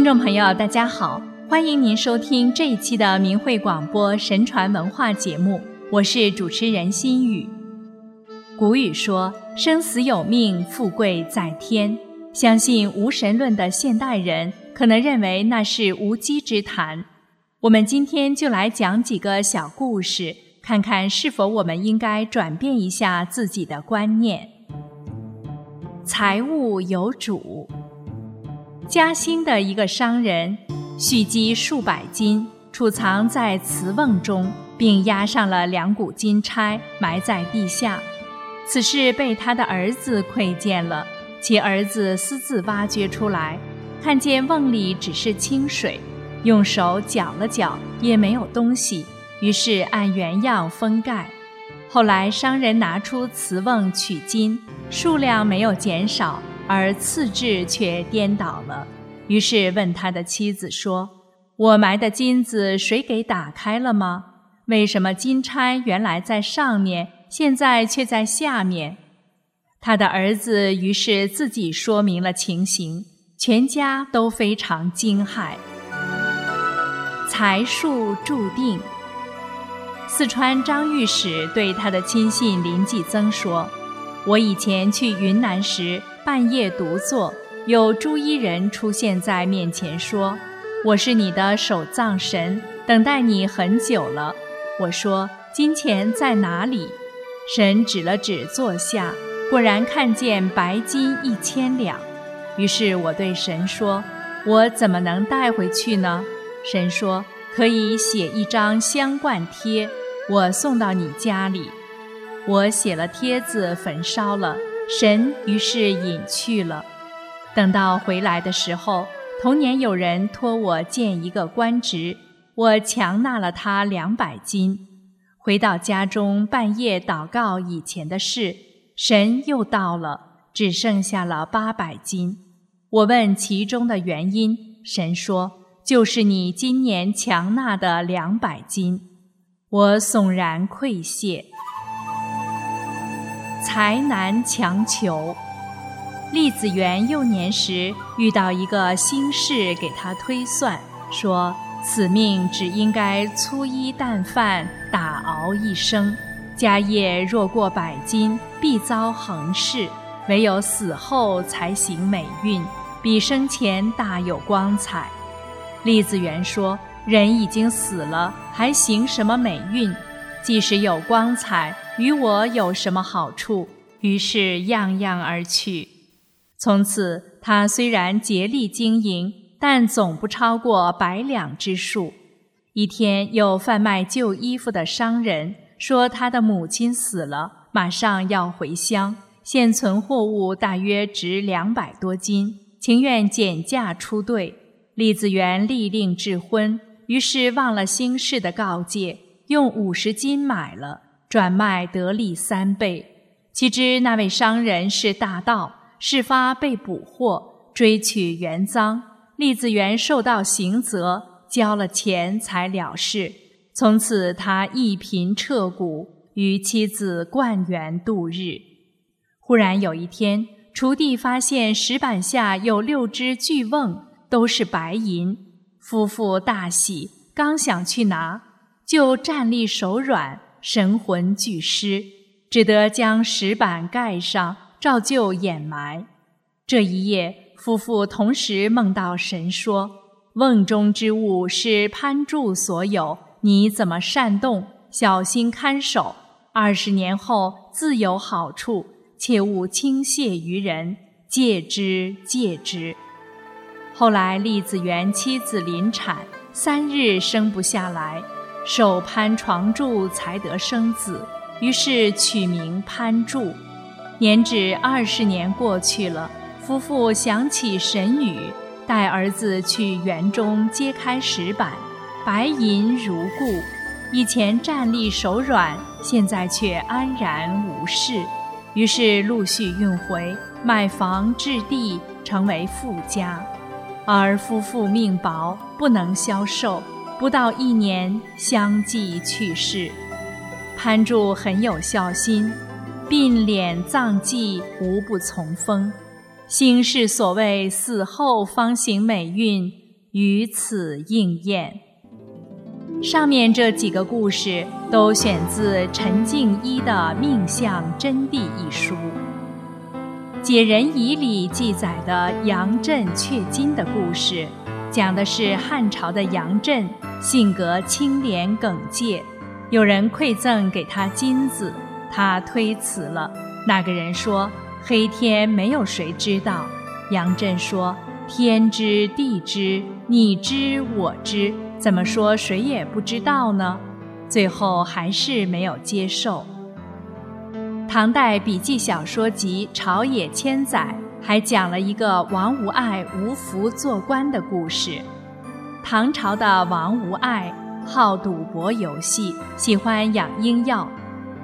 听众朋友，大家好，欢迎您收听这一期的明慧广播神传文化节目，我是主持人心雨。古语说：“生死有命，富贵在天。”相信无神论的现代人可能认为那是无稽之谈。我们今天就来讲几个小故事，看看是否我们应该转变一下自己的观念。财物有主。嘉兴的一个商人蓄积数百金，储藏在瓷瓮中，并压上了两股金钗，埋在地下。此事被他的儿子窥见了，其儿子私自挖掘出来，看见瓮里只是清水，用手搅了搅，也没有东西，于是按原样封盖。后来商人拿出瓷瓮取金，数量没有减少。而次质却颠倒了，于是问他的妻子说：“我埋的金子谁给打开了吗？为什么金钗原来在上面，现在却在下面？”他的儿子于是自己说明了情形，全家都非常惊骇。财数注定。四川张御史对他的亲信林继增说：“我以前去云南时。”半夜独坐，有朱衣人出现在面前，说：“我是你的守藏神，等待你很久了。”我说：“金钱在哪里？”神指了指坐下，果然看见白金一千两。于是我对神说：“我怎么能带回去呢？”神说：“可以写一张香冠贴，我送到你家里。”我写了帖子，焚烧了。神于是隐去了。等到回来的时候，同年有人托我见一个官职，我强纳了他两百金。回到家中，半夜祷告以前的事，神又到了，只剩下了八百金。我问其中的原因，神说：“就是你今年强纳的两百金。”我悚然愧谢。才难强求。栗子园幼年时遇到一个星士，给他推算说：此命只应该粗衣淡饭，打熬一生；家业若过百金，必遭横事；唯有死后才行美运，比生前大有光彩。栗子园说：人已经死了，还行什么美运？即使有光彩。与我有什么好处？于是样样而去。从此，他虽然竭力经营，但总不超过百两之数。一天，有贩卖旧衣服的商人说，他的母亲死了，马上要回乡，现存货物大约值两百多金，情愿减价出兑。李子元立令智婚，于是忘了兴士的告诫，用五十金买了。转卖得利三倍，岂知那位商人是大盗，事发被捕获，追取原赃。栗子园受到刑责，交了钱才了事。从此他一贫彻骨，与妻子灌园度日。忽然有一天，锄地发现石板下有六只巨瓮，都是白银。夫妇大喜，刚想去拿，就站立手软。神魂俱失，只得将石板盖上，照旧掩埋。这一夜，夫妇同时梦到神说：“瓮中之物是潘柱所有，你怎么擅动？小心看守。二十年后自有好处，切勿轻泄于人，戒之戒之。”后来，栗子园妻子临产，三日生不下来。受潘床柱才得生子，于是取名潘柱。年止二十年过去了，夫妇想起神语，带儿子去园中揭开石板，白银如故。以前站立手软，现在却安然无事。于是陆续运回，买房置地，成为富家。而夫妇命薄，不能消受。不到一年，相继去世。潘柱很有孝心，鬓敛葬祭，无不从风。兴是所谓死后方行美运，于此应验。上面这几个故事都选自陈静一的《命相真谛》一书。《解人仪》里记载的杨震却金的故事，讲的是汉朝的杨震性格清廉耿介，有人馈赠给他金子，他推辞了。那个人说：“黑天没有谁知道。”杨震说：“天知地知，你知我知。”怎么说谁也不知道呢？最后还是没有接受。唐代笔记小说集《朝野千载》还讲了一个王无爱无福做官的故事。唐朝的王无爱好赌博游戏，喜欢养鹰药。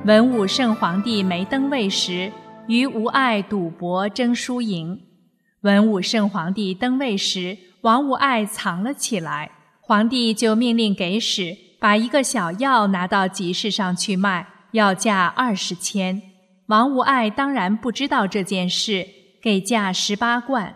文武圣皇帝没登位时，与无爱赌博争输赢。文武圣皇帝登位时，王无爱藏了起来。皇帝就命令给使把一个小药拿到集市上去卖，要价二十千。王无爱当然不知道这件事，给价十八贯。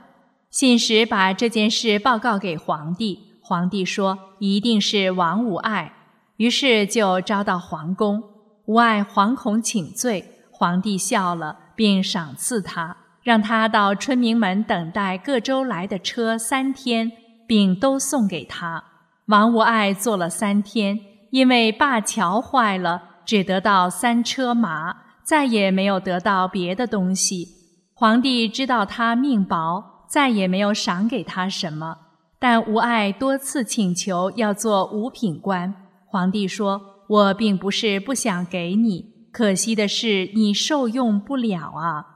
信使把这件事报告给皇帝，皇帝说一定是王无爱，于是就招到皇宫。无爱惶恐请罪，皇帝笑了，并赏赐他，让他到春明门等待各州来的车三天，并都送给他。王无爱坐了三天，因为灞桥坏了，只得到三车马，再也没有得到别的东西。皇帝知道他命薄，再也没有赏给他什么。但无爱多次请求要做五品官，皇帝说：“我并不是不想给你，可惜的是你受用不了啊。”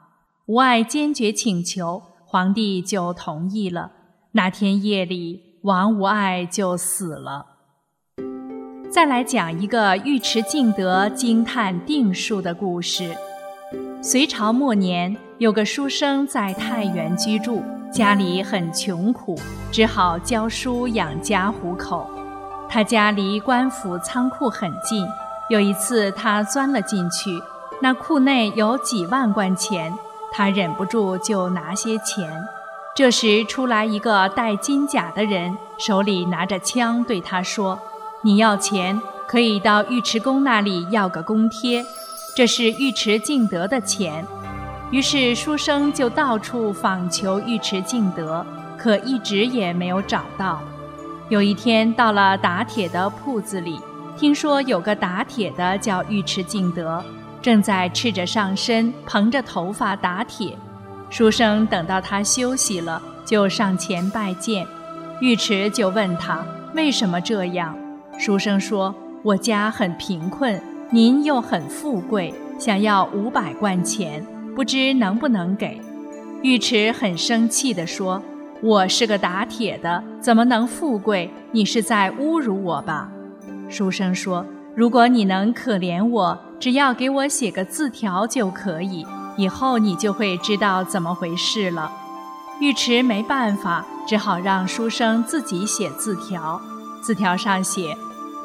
无爱坚决请求，皇帝就同意了。那天夜里。王无爱就死了。再来讲一个尉迟敬德惊叹定数的故事。隋朝末年，有个书生在太原居住，家里很穷苦，只好教书养家糊口。他家离官府仓库很近，有一次他钻了进去，那库内有几万贯钱，他忍不住就拿些钱。这时出来一个戴金甲的人，手里拿着枪，对他说：“你要钱，可以到尉迟恭那里要个公贴，这是尉迟敬德的钱。”于是书生就到处访求尉迟敬德，可一直也没有找到。有一天到了打铁的铺子里，听说有个打铁的叫尉迟敬德，正在赤着上身，蓬着头发打铁。书生等到他休息了，就上前拜见。尉迟就问他为什么这样。书生说：“我家很贫困，您又很富贵，想要五百贯钱，不知能不能给？”尉迟很生气地说：“我是个打铁的，怎么能富贵？你是在侮辱我吧？”书生说：“如果你能可怜我，只要给我写个字条就可以。”以后你就会知道怎么回事了。尉迟没办法，只好让书生自己写字条。字条上写：“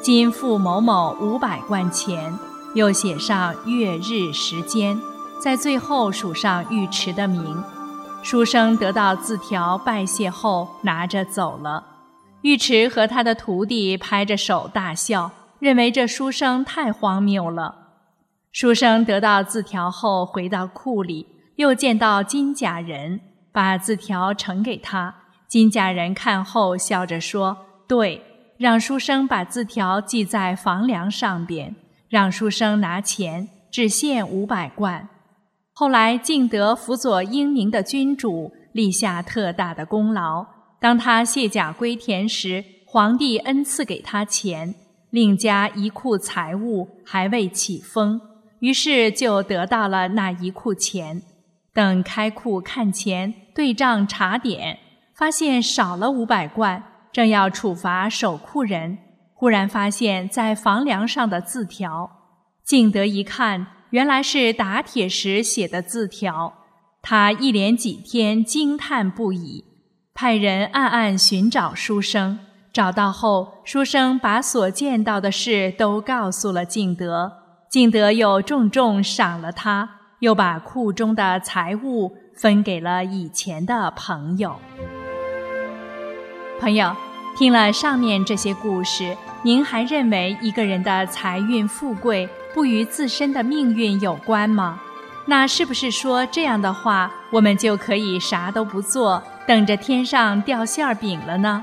今付某某五百贯钱。”又写上月日时间，在最后署上尉迟的名。书生得到字条，拜谢后拿着走了。尉迟和他的徒弟拍着手大笑，认为这书生太荒谬了。书生得到字条后，回到库里，又见到金甲人，把字条呈给他。金甲人看后，笑着说：“对，让书生把字条记在房梁上边，让书生拿钱，只限五百贯。”后来，敬德辅佐英明的君主，立下特大的功劳。当他卸甲归田时，皇帝恩赐给他钱，另加一库财物，还未起封。于是就得到了那一库钱。等开库看钱，对账查点，发现少了五百贯，正要处罚守库人，忽然发现，在房梁上的字条。敬德一看，原来是打铁时写的字条。他一连几天惊叹不已，派人暗暗寻找书生。找到后，书生把所见到的事都告诉了敬德。敬德又重重赏了他，又把库中的财物分给了以前的朋友。朋友，听了上面这些故事，您还认为一个人的财运富贵不与自身的命运有关吗？那是不是说这样的话，我们就可以啥都不做，等着天上掉馅儿饼了呢？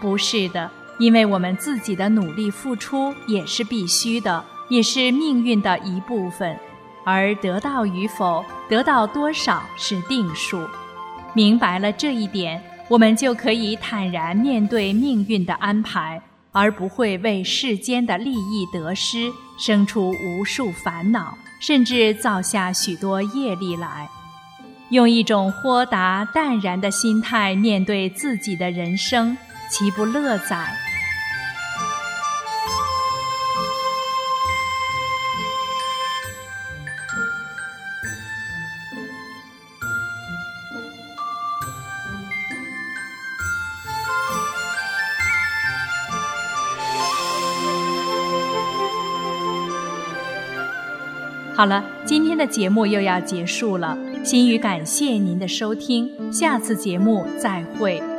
不是的，因为我们自己的努力付出也是必须的，也是命运的一部分，而得到与否、得到多少是定数。明白了这一点。我们就可以坦然面对命运的安排，而不会为世间的利益得失生出无数烦恼，甚至造下许多业力来。用一种豁达淡然的心态面对自己的人生，岂不乐哉？好了，今天的节目又要结束了。心语感谢您的收听，下次节目再会。